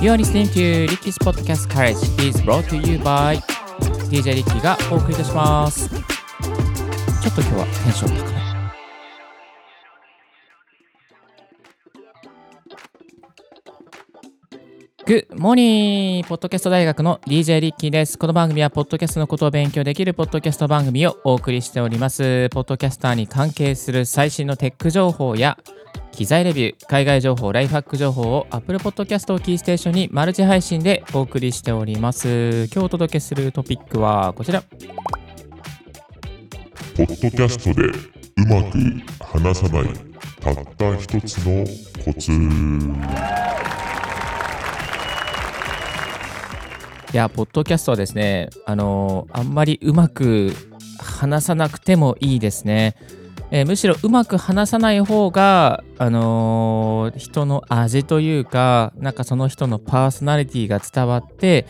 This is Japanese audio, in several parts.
You are listening to Ricky's Podcast College is brought to you by DJ リッキーがお送りいたします。ちょっと今日はテンション高め。グッモニーポッドキャスト大学の DJ リッキーです。この番組はポッドキャストのことを勉強できるポッドキャスト番組をお送りしております。ポッドキャスターに関係する最新のテック情報や機材レビュー、海外情報、ライフハック情報を Apple Podcast をキーステーションにマルチ配信でお送りしております。今日お届けするトピックはこちら。ポッドキャストでうまく話さないたった一つのコツいや、ポッドキャストはですね、あのあんまりうまく話さなくてもいいですね。えーむしろうまく話さない方が、あのー人の味というか、なんかその人のパーソナリティが伝わって、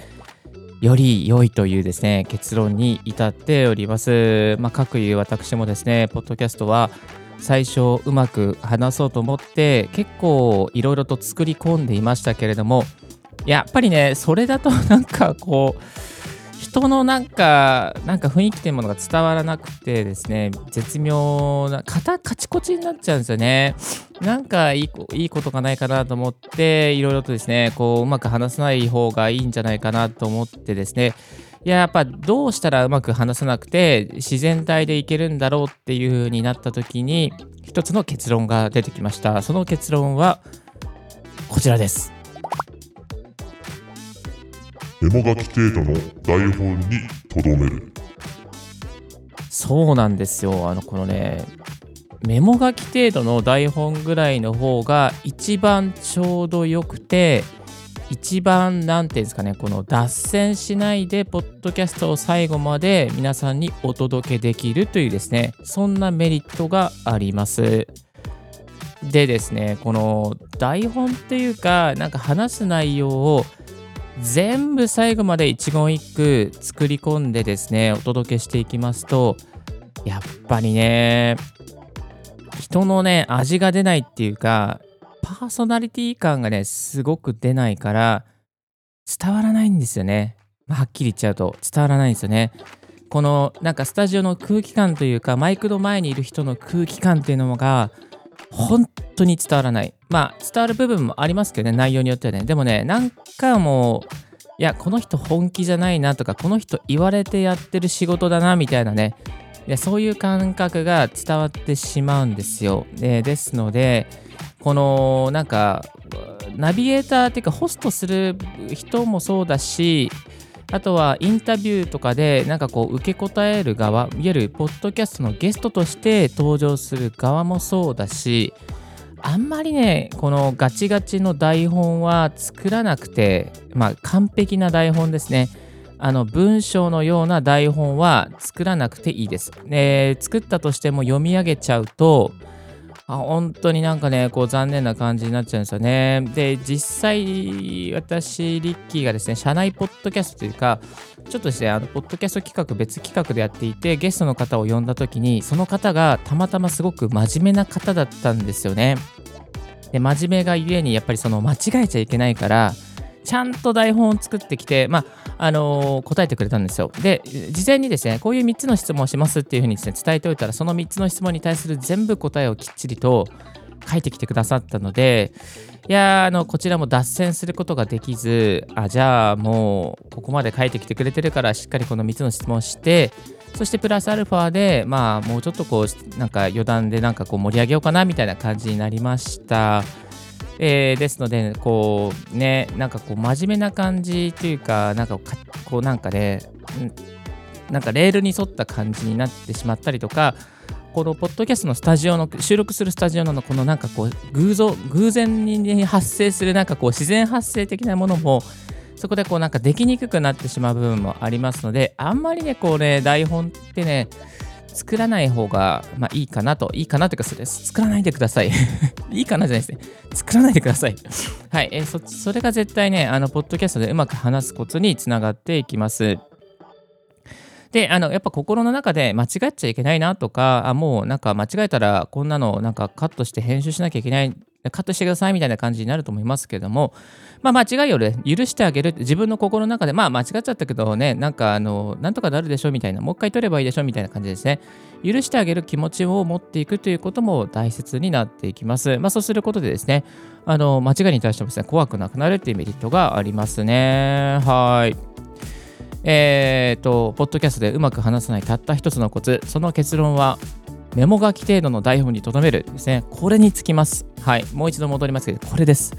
より良いというですね、結論に至っております。まあ、各いう私もですね、ポッドキャストは最初うまく話そうと思って、結構いろいろと作り込んでいましたけれども、やっぱりね、それだとなんかこう、人のなんか、なんか雰囲気というものが伝わらなくてですね、絶妙な、カタカチコチになっちゃうんですよね。なんかいいいいことがないかなと思って、いろいろとですね、こう、うまく話さない方がいいんじゃないかなと思ってですね、いや、やっぱどうしたらうまく話さなくて、自然体でいけるんだろうっていう風になった時に、一つの結論が出てきました。その結論は、こちらです。メモ書き程度の台本にとどめるそうなんですよ。あの、このね、メモ書き程度の台本ぐらいの方が一番ちょうどよくて、一番、なんていうんですかね、この脱線しないで、ポッドキャストを最後まで皆さんにお届けできるというですね、そんなメリットがあります。でですね、この台本っていうか、なんか話す内容を全部最後まで一言一句作り込んでですね、お届けしていきますと、やっぱりね、人のね、味が出ないっていうか、パーソナリティ感がね、すごく出ないから、伝わらないんですよね。まあはっきり言っちゃうと、伝わらないんですよね。この、なんかスタジオの空気感というか、マイクの前にいる人の空気感っていうのが、本当に伝わらない。まあ、伝わる部分もありますけどね、内容によってはね。でもね、なんかもう、いや、この人本気じゃないなとか、この人言われてやってる仕事だなみたいなね、いやそういう感覚が伝わってしまうんですよ。でですので、このなんか、ナビゲーターっていうか、ホストする人もそうだし、あとはインタビューとかでなんかこう受け答える側、いわゆるポッドキャストのゲストとして登場する側もそうだし、あんまりね、このガチガチの台本は作らなくて、まあ完璧な台本ですね。あの文章のような台本は作らなくていいです。で作ったとしても読み上げちゃうと、あ本当になんかね、こう残念な感じになっちゃうんですよね。で、実際、私、リッキーがですね、社内ポッドキャストというか、ちょっとですね、あの、ポッドキャスト企画、別企画でやっていて、ゲストの方を呼んだ時に、その方がたまたますごく真面目な方だったんですよね。で、真面目がゆえに、やっぱりその間違えちゃいけないから、ちゃんと台本を作ってきて、まあ、あのー答えてくれたんですよ。で、事前にですね、こういう3つの質問をしますっていうふうにですね、伝えておいたら、その3つの質問に対する全部答えをきっちりと書いてきてくださったので、いやあの、こちらも脱線することができず、あ、じゃあもう、ここまで書いてきてくれてるから、しっかりこの3つの質問をして、そしてプラスアルファで、まあ、もうちょっとこう、なんか余談でなんかこう盛り上げようかなみたいな感じになりました。えーですので、こうね、なんかこう真面目な感じというか、なんかこうなんかね、なんかレールに沿った感じになってしまったりとか、このポッドキャストのスタジオの収録するスタジオのこのなんかこう偶像偶然に発生するなんかこう自然発生的なものもそこでこうなんかできにくくなってしまう部分もありますのであんまりねこうね台本ってね作らない方が、まあ、いいかなと。いいかなというかそれ作らないでください。いいかなじゃないですね。作らないでください。はい、えーそそれが絶対ねあのポッドキャストでうまく話すコツにつながっていきます。であのやっぱ心の中で間違っちゃいけないなとかあもうなんか間違えたらこんなのなんかカットして編集しなきゃいけないカットしてくださいみたいな感じになると思いますけども、まあ、間違いを、ね、許してあげる自分の心の中で、まあ、間違っちゃったけどね、なんかあの、なんとかなるでしょみたいな、もう一回取ればいいでしょみたいな感じですね。許してあげる気持ちを持っていくということも大切になっていきます。まあ、そうすることでですね、あの間違いに対してもですね、怖くなくなるっていうメリットがありますね。はい。えっ、ー、と、ポッドキャストでうまく話さないたった一つのコツ、その結論は、メモ書き程度の台本に留めるですね。これにつきます。はい。もう一度戻りますけど、これです。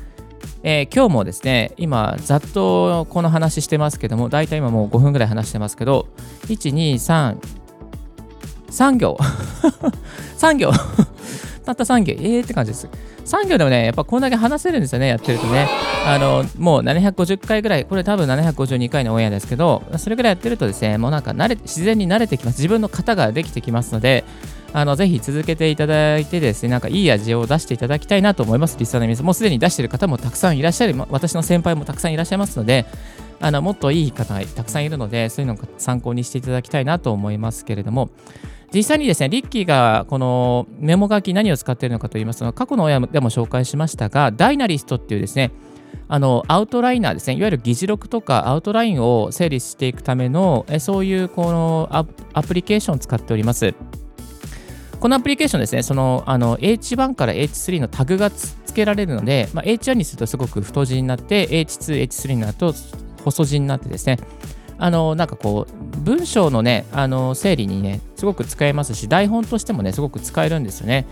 えー、今日もですね、今、ざっとこの話してますけども、大体今もう5分ぐらい話してますけど、1、2、3、3行。3行。たった3行。えーって感じです。3行でもね、やっぱこんだけ話せるんですよね、やってるとね。あの、もう750回ぐらい、これ多分752回のオンエアですけど、それぐらいやってるとですね、もうなんか慣れ、自然に慣れてきます。自分の型ができてきますので、あのぜひ続けていただいてですね、なんかいい味を出していただきたいなと思います、リスナーの皆さん。もうすでに出している方もたくさんいらっしゃる、私の先輩もたくさんいらっしゃいますので、あのもっといい方がたくさんいるので、そういうのを参考にしていただきたいなと思いますけれども、実際にですね、リッキーがこのメモ書き何を使っているのかといいますと、過去の親でも紹介しましたが、ダイナリストっていうですね、あのアウトライナーですね、いわゆる議事録とかアウトラインを整理していくための、そういうこのアプリケーションを使っております。このアプリケーションですね、そのあの H1 から H3 のタグが付けられるので、まあ、H1 にするとすごく太字になって、H2、H3 になると細字になってですね、あのなんかこう、文章のね、あの整理にね、すごく使えますし、台本としてもね、すごく使えるんですよね。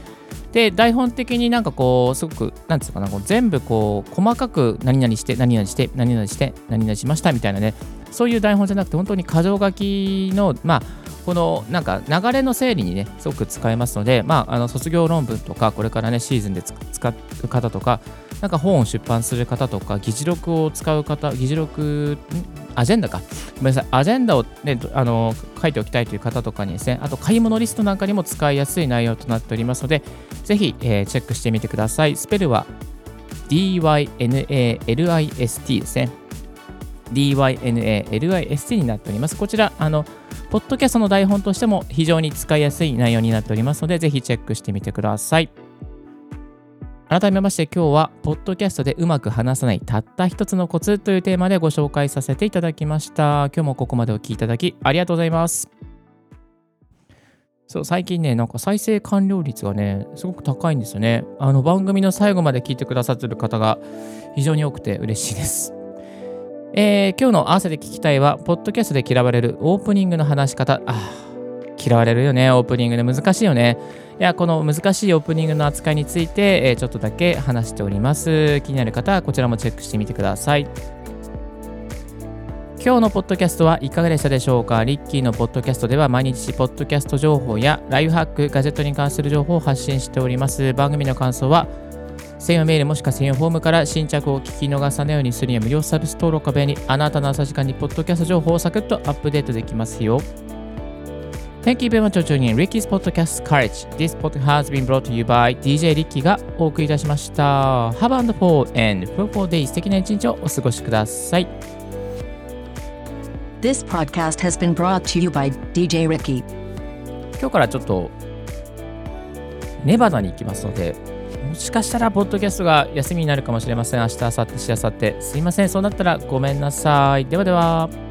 で、台本的になんかこう、すごく、なんていうかな、こう全部こう、細かく何々して、何々して、何々して、何々しましたみたいなね、そういう台本じゃなくて、本当に箇条書きの、まあ、このなんか流れの整理にね、すごく使えますので、まあ、あの卒業論文とか、これからね、シーズンで使う方とか、なんか本を出版する方とか、議事録を使う方、議事録、アジェンダか。ごめんなさい。アジェンダを、ね、あの書いておきたいという方とかにですね、あと買い物リストなんかにも使いやすい内容となっておりますので、ぜひ、えー、チェックしてみてください。スペルは DYNALIST ですね。DYNALIST になっております。こちら、あの、ポッドキャストの台本としても非常に使いやすい内容になっておりますので、ぜひチェックしてみてください。改めまして今日は、ポッドキャストでうまく話さないたった一つのコツというテーマでご紹介させていただきました。今日もここまでお聴きいただきありがとうございます。そう、最近ね、なんか再生完了率がね、すごく高いんですよね。あの番組の最後まで聞いてくださってる方が非常に多くて嬉しいです。えー、今日の合わせて聞きたいは、ポッドキャストで嫌われるオープニングの話し方。あ嫌われるよね、オープニングで難しいよね。いや、この難しいオープニングの扱いについて、えー、ちょっとだけ話しております。気になる方はこちらもチェックしてみてください。今日のポッドキャストはいかがでしたでしょうか？リッキーのポッドキャストでは毎日ポッドキャスト情報やライフハック、ガジェットに関する情報を発信しております。番組の感想は専用メールもしくは専用フォームから新着を聞き逃さないようにするには無料サービス登録壁にあなたの朝時間にポッドキャスト情報をサクッとアップデートできますよ。Thank you very much for in Ricky's Podcast Courage. This podcast has been brought to you by DJ Ricky がお送りいたしました。Have a wonderful and fruitful day 素敵な一日をお過ごしください。This podcast has been brought to you by DJ Ricky. 今日からちょっとネバダに行きますので、もしかしたらポッドキャストが休みになるかもしれません。明日、明後日、しあさって。すいません。そうなったらごめんなさい。ではでは。